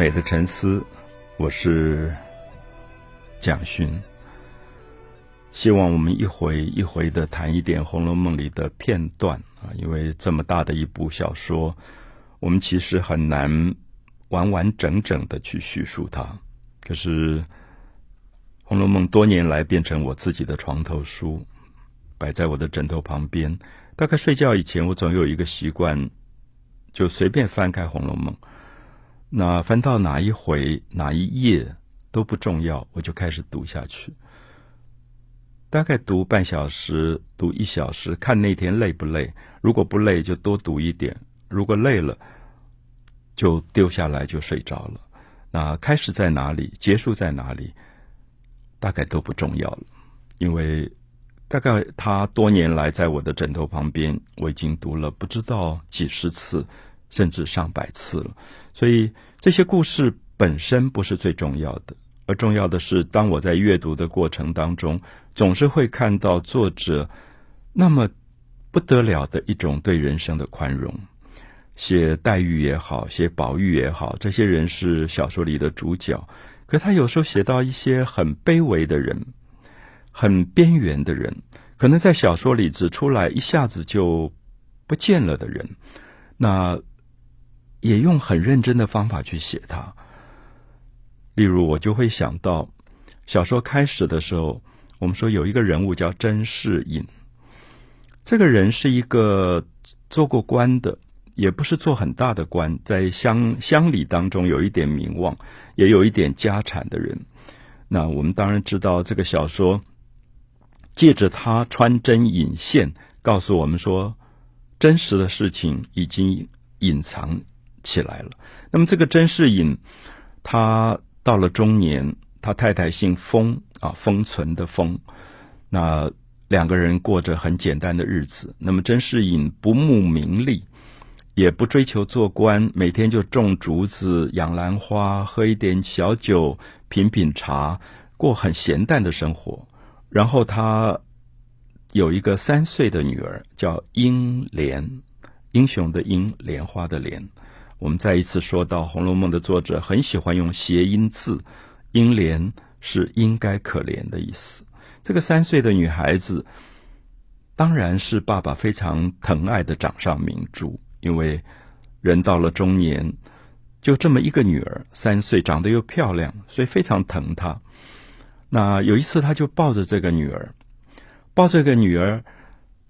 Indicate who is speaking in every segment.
Speaker 1: 美的沉思，我是蒋勋。希望我们一回一回的谈一点《红楼梦》里的片段啊，因为这么大的一部小说，我们其实很难完完整整的去叙述它。可是《红楼梦》多年来变成我自己的床头书，摆在我的枕头旁边。大概睡觉以前，我总有一个习惯。就随便翻开《红楼梦》，那翻到哪一回、哪一页都不重要，我就开始读下去。大概读半小时，读一小时，看那天累不累。如果不累，就多读一点；如果累了，就丢下来就睡着了。那开始在哪里，结束在哪里，大概都不重要了，因为。大概他多年来在我的枕头旁边，我已经读了不知道几十次，甚至上百次了。所以这些故事本身不是最重要的，而重要的是，当我在阅读的过程当中，总是会看到作者那么不得了的一种对人生的宽容。写黛玉也好，写宝玉也好，这些人是小说里的主角，可他有时候写到一些很卑微的人。很边缘的人，可能在小说里指出来一下子就不见了的人，那也用很认真的方法去写它。例如，我就会想到小说开始的时候，我们说有一个人物叫甄士隐，这个人是一个做过官的，也不是做很大的官，在乡乡里当中有一点名望，也有一点家产的人。那我们当然知道这个小说。借着他穿针引线，告诉我们说，真实的事情已经隐藏起来了。那么，这个甄士隐，他到了中年，他太太姓封啊，封存的封。那两个人过着很简单的日子。那么，甄士隐不慕名利，也不追求做官，每天就种竹子、养兰花，喝一点小酒，品品茶，过很闲淡的生活。然后他有一个三岁的女儿，叫英莲，英雄的英，莲花的莲。我们再一次说到《红楼梦》的作者很喜欢用谐音字，英莲是应该可怜的意思。这个三岁的女孩子，当然是爸爸非常疼爱的掌上明珠，因为人到了中年，就这么一个女儿，三岁，长得又漂亮，所以非常疼她。那有一次，他就抱着这个女儿，抱这个女儿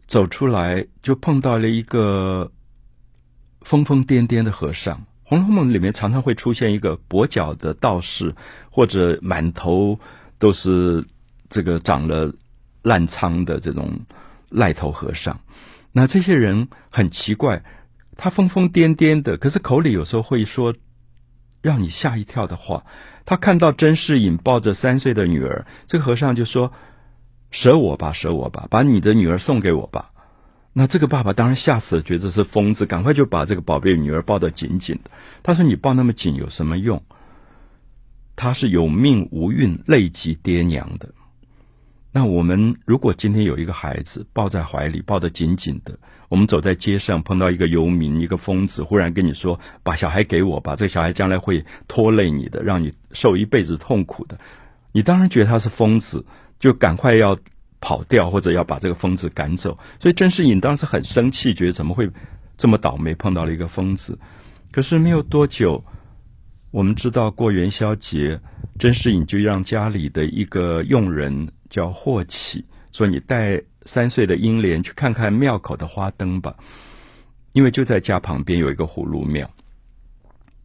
Speaker 1: 走出来，就碰到了一个疯疯癫癫的和尚。《红楼梦》里面常常会出现一个跛脚的道士，或者满头都是这个长了烂疮的这种赖头和尚。那这些人很奇怪，他疯疯癫癫的，可是口里有时候会说让你吓一跳的话。他看到甄士隐抱着三岁的女儿，这个和尚就说：“舍我吧，舍我吧，把你的女儿送给我吧。”那这个爸爸当然吓死了，觉得是疯子，赶快就把这个宝贝女儿抱得紧紧的。他说：“你抱那么紧有什么用？他是有命无运，累及爹娘的。”那我们如果今天有一个孩子抱在怀里，抱得紧紧的，我们走在街上碰到一个游民、一个疯子，忽然跟你说：“把小孩给我吧，这个小孩将来会拖累你的，让你受一辈子痛苦的。”你当然觉得他是疯子，就赶快要跑掉，或者要把这个疯子赶走。所以甄士隐当时很生气，觉得怎么会这么倒霉，碰到了一个疯子。可是没有多久，我们知道过元宵节，甄士隐就让家里的一个佣人。叫霍启说：“你带三岁的英莲去看看庙口的花灯吧，因为就在家旁边有一个葫芦庙。”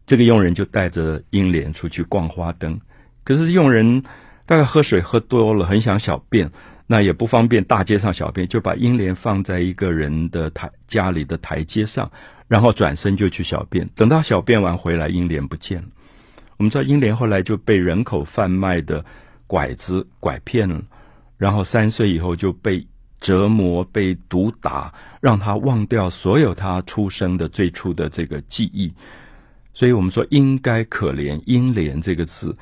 Speaker 1: 这个佣人就带着英莲出去逛花灯。可是佣人大概喝水喝多了，很想小便，那也不方便大街上小便，就把英莲放在一个人的台家里的台阶上，然后转身就去小便。等到小便完回来，英莲不见了。我们知道英莲后来就被人口贩卖的拐子拐骗了。然后三岁以后就被折磨、被毒打，让他忘掉所有他出生的最初的这个记忆。所以我们说应该可怜“英莲”这个字。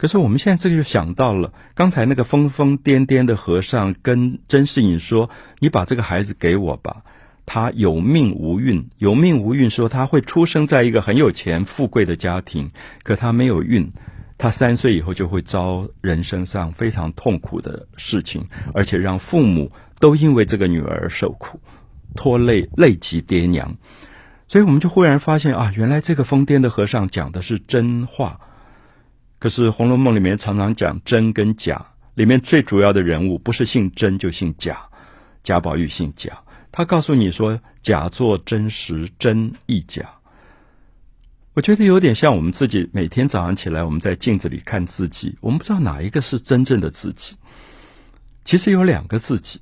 Speaker 1: 可是我们现在这个就想到了，刚才那个疯疯癫癫的和尚跟甄士隐说：“你把这个孩子给我吧。”他有命无运，有命无运，说他会出生在一个很有钱、富贵的家庭，可他没有运，他三岁以后就会遭人生上非常痛苦的事情，而且让父母都因为这个女儿受苦，拖累累及爹娘。所以我们就忽然发现啊，原来这个疯癫的和尚讲的是真话。可是《红楼梦》里面常常讲真跟假，里面最主要的人物不是姓真就姓贾，贾宝玉姓贾。他告诉你说：“假作真实，真亦假。”我觉得有点像我们自己每天早上起来，我们在镜子里看自己，我们不知道哪一个是真正的自己。其实有两个自己，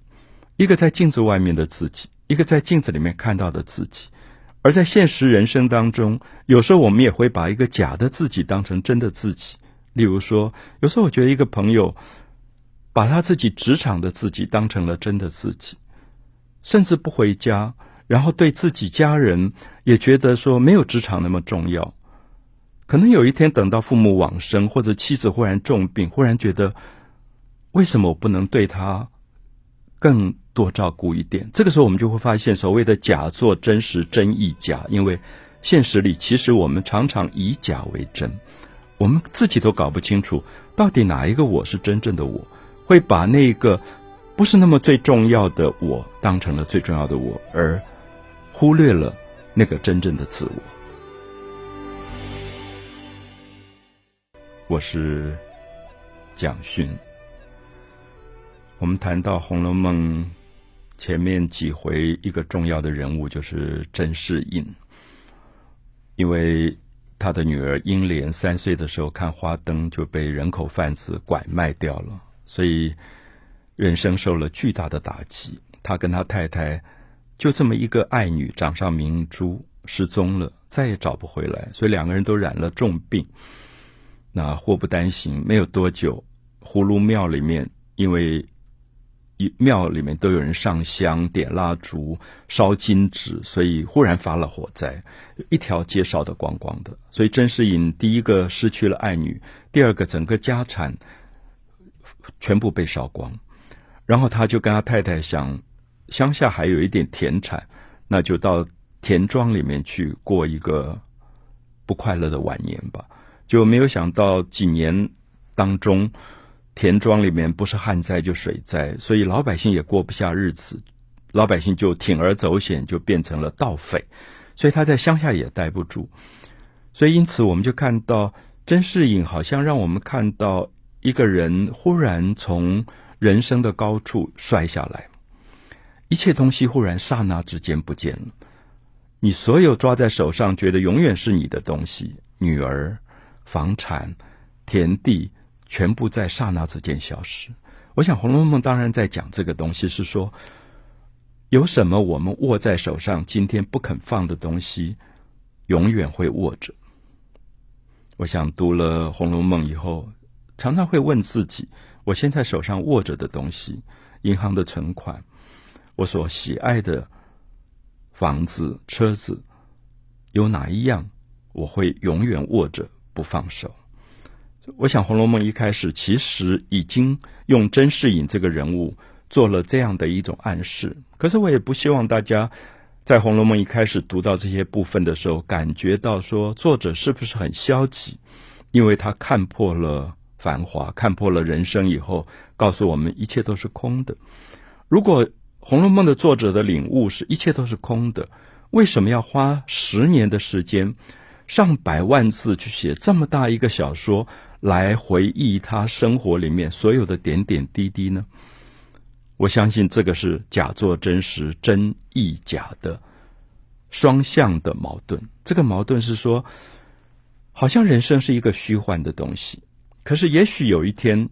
Speaker 1: 一个在镜子外面的自己，一个在镜子里面看到的自己。而在现实人生当中，有时候我们也会把一个假的自己当成真的自己。例如说，有时候我觉得一个朋友把他自己职场的自己当成了真的自己。甚至不回家，然后对自己家人也觉得说没有职场那么重要。可能有一天等到父母往生，或者妻子忽然重病，忽然觉得为什么我不能对他更多照顾一点？这个时候我们就会发现，所谓的假作真实，真亦假。因为现实里其实我们常常以假为真，我们自己都搞不清楚到底哪一个我是真正的我，会把那个。不是那么最重要的我当成了最重要的我，而忽略了那个真正的自我。我是蒋勋。我们谈到《红楼梦》前面几回，一个重要的人物就是甄士隐，因为他的女儿英莲三岁的时候看花灯就被人口贩子拐卖掉了，所以。人生受了巨大的打击，他跟他太太就这么一个爱女，掌上明珠失踪了，再也找不回来，所以两个人都染了重病。那祸不单行，没有多久，葫芦庙里面因为庙里面都有人上香、点蜡烛、烧金纸，所以忽然发了火灾，一条街烧得光光的。所以甄士隐第一个失去了爱女，第二个整个家产全部被烧光。然后他就跟他太太想，乡下还有一点田产，那就到田庄里面去过一个不快乐的晚年吧。就没有想到几年当中，田庄里面不是旱灾就水灾，所以老百姓也过不下日子，老百姓就铤而走险，就变成了盗匪。所以他在乡下也待不住，所以因此我们就看到甄士隐好像让我们看到一个人忽然从。人生的高处摔下来，一切东西忽然刹那之间不见了。你所有抓在手上，觉得永远是你的东西，女儿、房产、田地，全部在刹那之间消失。我想《红楼梦》当然在讲这个东西，是说有什么我们握在手上，今天不肯放的东西，永远会握着。我想读了《红楼梦》以后，常常会问自己。我现在手上握着的东西，银行的存款，我所喜爱的房子、车子，有哪一样我会永远握着不放手？我想《红楼梦》一开始其实已经用甄士隐这个人物做了这样的一种暗示。可是我也不希望大家在《红楼梦》一开始读到这些部分的时候，感觉到说作者是不是很消极，因为他看破了。繁华看破了人生以后，告诉我们一切都是空的。如果《红楼梦》的作者的领悟是一切都是空的，为什么要花十年的时间、上百万字去写这么大一个小说，来回忆他生活里面所有的点点滴滴呢？我相信这个是假作真实、真亦假的双向的矛盾。这个矛盾是说，好像人生是一个虚幻的东西。可是，也许有一天，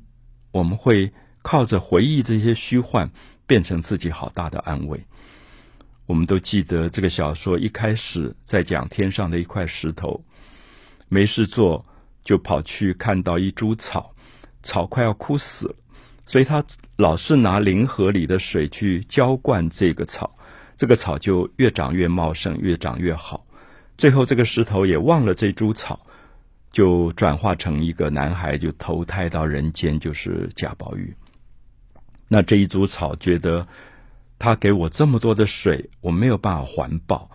Speaker 1: 我们会靠着回忆这些虚幻，变成自己好大的安慰。我们都记得这个小说一开始在讲天上的一块石头，没事做就跑去看到一株草，草快要枯死了，所以他老是拿灵河里的水去浇灌这个草，这个草就越长越茂盛，越长越好。最后，这个石头也忘了这株草。就转化成一个男孩，就投胎到人间，就是贾宝玉。那这一株草觉得他给我这么多的水，我没有办法环保，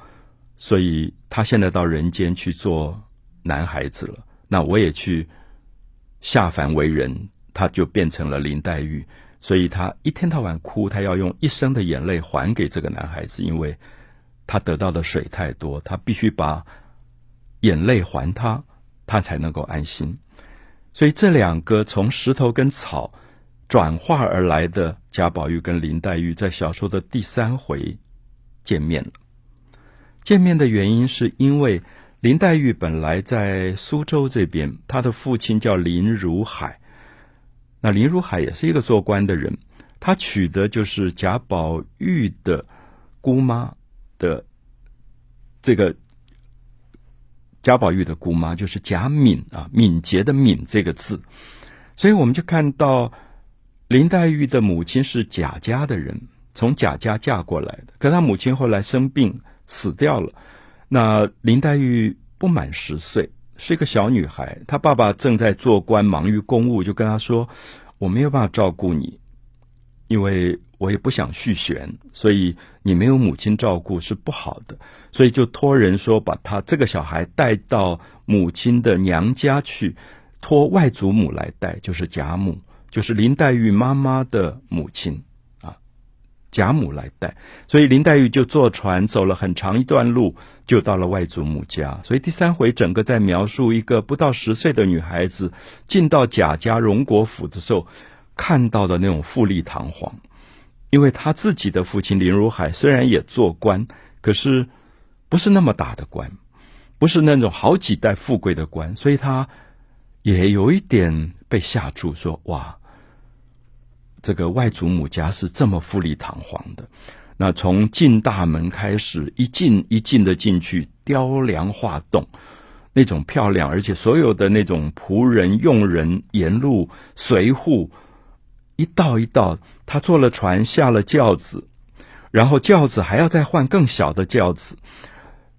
Speaker 1: 所以他现在到人间去做男孩子了。那我也去下凡为人，他就变成了林黛玉。所以他一天到晚哭，他要用一生的眼泪还给这个男孩子，因为他得到的水太多，他必须把眼泪还他，他才能够安心。所以这两个从石头跟草转化而来的贾宝玉跟林黛玉，在小说的第三回见面了。见面的原因是因为林黛玉本来在苏州这边，她的父亲叫林如海。那林如海也是一个做官的人，他娶的就是贾宝玉的姑妈的这个贾宝玉的姑妈，就是贾敏啊，敏捷的敏这个字，所以我们就看到林黛玉的母亲是贾家的人，从贾家嫁过来的，可她母亲后来生病死掉了，那林黛玉不满十岁。是一个小女孩，她爸爸正在做官，忙于公务，就跟她说：“我没有办法照顾你，因为我也不想续弦，所以你没有母亲照顾是不好的，所以就托人说把她这个小孩带到母亲的娘家去，托外祖母来带，就是贾母，就是林黛玉妈妈的母亲。”贾母来带，所以林黛玉就坐船走了很长一段路，就到了外祖母家。所以第三回整个在描述一个不到十岁的女孩子进到贾家荣国府的时候，看到的那种富丽堂皇。因为她自己的父亲林如海虽然也做官，可是不是那么大的官，不是那种好几代富贵的官，所以她也有一点被吓住，说哇。这个外祖母家是这么富丽堂皇的，那从进大门开始，一进一进的进去，雕梁画栋，那种漂亮，而且所有的那种仆人、佣人沿路随护，一道一道，他坐了船，下了轿子，然后轿子还要再换更小的轿子。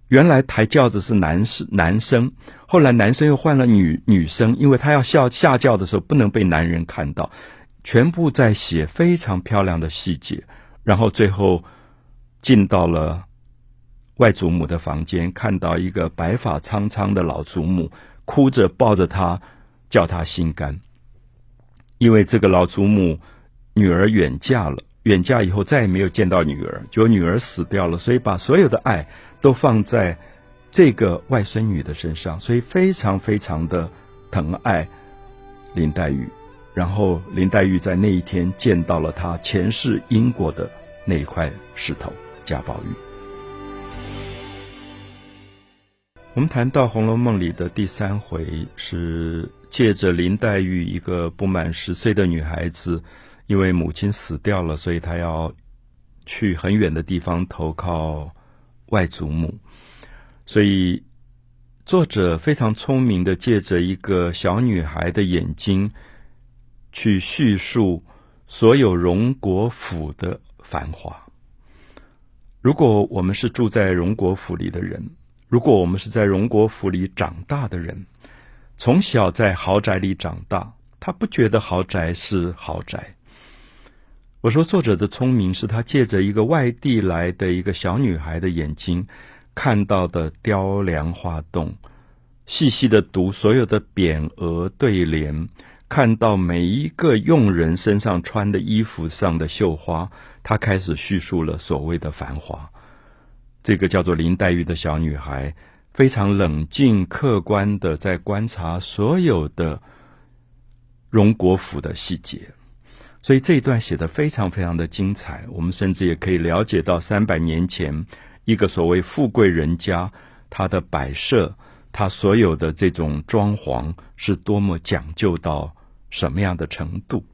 Speaker 1: 原来抬轿子是男士男生，后来男生又换了女女生，因为他要下下轿的时候不能被男人看到。全部在写非常漂亮的细节，然后最后进到了外祖母的房间，看到一个白发苍苍的老祖母哭着抱着他，叫他心肝。因为这个老祖母女儿远嫁了，远嫁以后再也没有见到女儿，就女儿死掉了，所以把所有的爱都放在这个外孙女的身上，所以非常非常的疼爱林黛玉。然后林黛玉在那一天见到了她前世因果的那一块石头贾宝玉。我们谈到《红楼梦》里的第三回，是借着林黛玉一个不满十岁的女孩子，因为母亲死掉了，所以她要去很远的地方投靠外祖母，所以作者非常聪明的借着一个小女孩的眼睛。去叙述所有荣国府的繁华。如果我们是住在荣国府里的人，如果我们是在荣国府里长大的人，从小在豪宅里长大，他不觉得豪宅是豪宅。我说，作者的聪明是他借着一个外地来的一个小女孩的眼睛看到的雕梁画栋，细细的读所有的匾额对联。看到每一个佣人身上穿的衣服上的绣花，他开始叙述了所谓的繁华。这个叫做林黛玉的小女孩，非常冷静客观的在观察所有的荣国府的细节，所以这一段写的非常非常的精彩。我们甚至也可以了解到三百年前一个所谓富贵人家，他的摆设，他所有的这种装潢是多么讲究到。什么样的程度？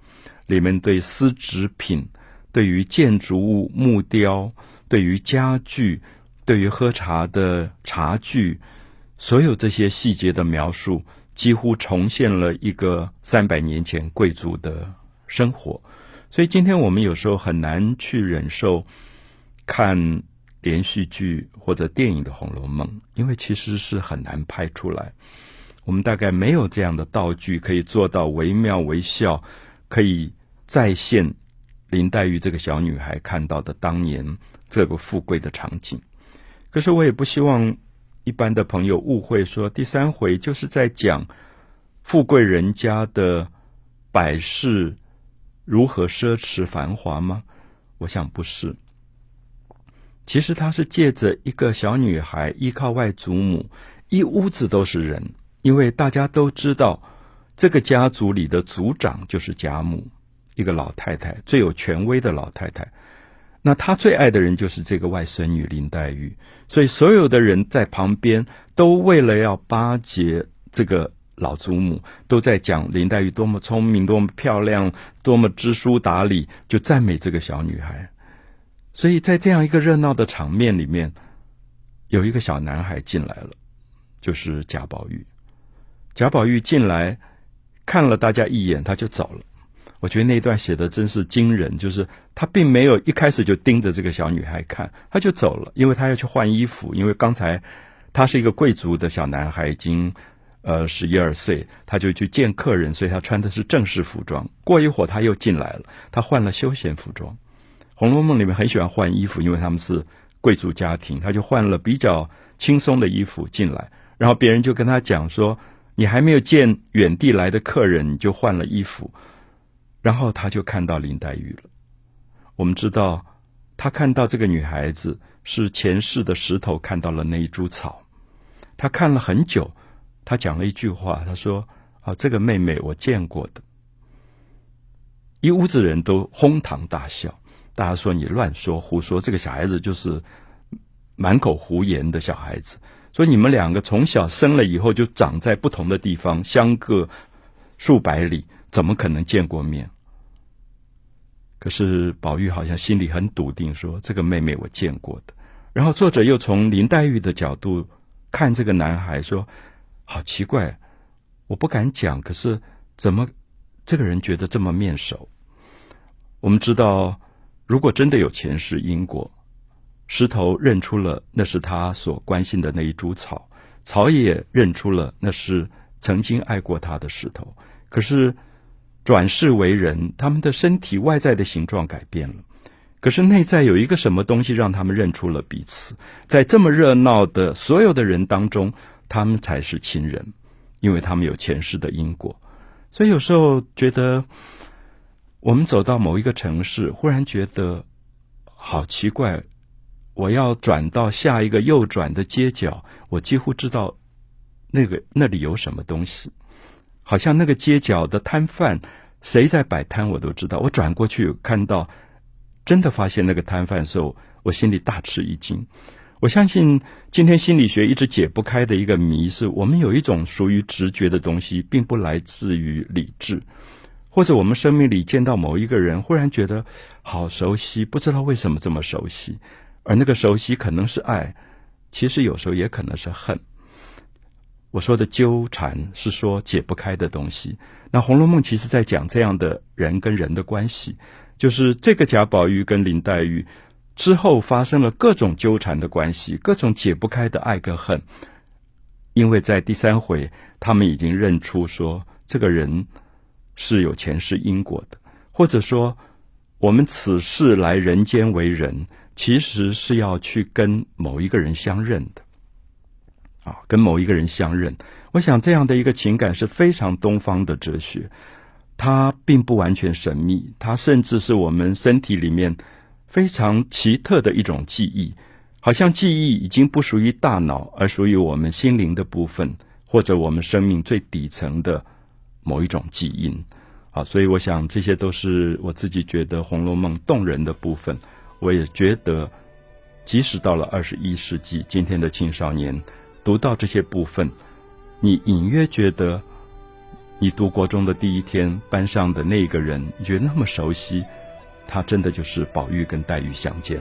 Speaker 1: 里面对丝织品、对于建筑物木雕、对于家具、对于喝茶的茶具，所有这些细节的描述，几乎重现了一个三百年前贵族的生活。所以今天我们有时候很难去忍受看连续剧或者电影的《红楼梦》，因为其实是很难拍出来。我们大概没有这样的道具可以做到惟妙惟肖，可以再现林黛玉这个小女孩看到的当年这个富贵的场景。可是我也不希望一般的朋友误会，说第三回就是在讲富贵人家的百事如何奢侈繁华吗？我想不是。其实他是借着一个小女孩依靠外祖母，一屋子都是人，因为大家都知道这个家族里的族长就是贾母，一个老太太，最有权威的老太太。那她最爱的人就是这个外孙女林黛玉，所以所有的人在旁边都为了要巴结这个老祖母，都在讲林黛玉多么聪明、多么漂亮、多么知书达理，就赞美这个小女孩。所以在这样一个热闹的场面里面，有一个小男孩进来了，就是贾宝玉。贾宝玉进来看了大家一眼，他就走了。我觉得那段写的真是惊人，就是他并没有一开始就盯着这个小女孩看，他就走了，因为他要去换衣服。因为刚才他是一个贵族的小男孩，已经呃十一二岁，他就去见客人，所以他穿的是正式服装。过一会儿他又进来了，他换了休闲服装。《红楼梦》里面很喜欢换衣服，因为他们是贵族家庭，他就换了比较轻松的衣服进来，然后别人就跟他讲说：“你还没有见远地来的客人，你就换了衣服。”然后他就看到林黛玉了。我们知道，他看到这个女孩子是前世的石头看到了那一株草，他看了很久，他讲了一句话，他说：“啊，这个妹妹我见过的。”一屋子人都哄堂大笑。大家说你乱说胡说，这个小孩子就是满口胡言的小孩子。所以你们两个从小生了以后就长在不同的地方，相隔数百里，怎么可能见过面？可是宝玉好像心里很笃定，说这个妹妹我见过的。然后作者又从林黛玉的角度看这个男孩，说好奇怪，我不敢讲，可是怎么这个人觉得这么面熟？我们知道。如果真的有前世因果，石头认出了那是他所关心的那一株草，草也认出了那是曾经爱过他的石头。可是转世为人，他们的身体外在的形状改变了，可是内在有一个什么东西让他们认出了彼此。在这么热闹的所有的人当中，他们才是亲人，因为他们有前世的因果。所以有时候觉得。我们走到某一个城市，忽然觉得好奇怪。我要转到下一个右转的街角，我几乎知道那个那里有什么东西。好像那个街角的摊贩谁在摆摊，我都知道。我转过去看到，真的发现那个摊贩的时候，我心里大吃一惊。我相信今天心理学一直解不开的一个谜，是我们有一种属于直觉的东西，并不来自于理智。或者我们生命里见到某一个人，忽然觉得好熟悉，不知道为什么这么熟悉，而那个熟悉可能是爱，其实有时候也可能是恨。我说的纠缠是说解不开的东西。那《红楼梦》其实在讲这样的人跟人的关系，就是这个贾宝玉跟林黛玉之后发生了各种纠缠的关系，各种解不开的爱跟恨，因为在第三回他们已经认出说这个人。是有前世因果的，或者说，我们此世来人间为人，其实是要去跟某一个人相认的，啊，跟某一个人相认。我想这样的一个情感是非常东方的哲学，它并不完全神秘，它甚至是我们身体里面非常奇特的一种记忆，好像记忆已经不属于大脑，而属于我们心灵的部分，或者我们生命最底层的。某一种基因，啊，所以我想这些都是我自己觉得《红楼梦》动人的部分。我也觉得，即使到了二十一世纪，今天的青少年读到这些部分，你隐约觉得，你读国中的第一天，班上的那个人，你觉得那么熟悉，他真的就是宝玉跟黛玉相见。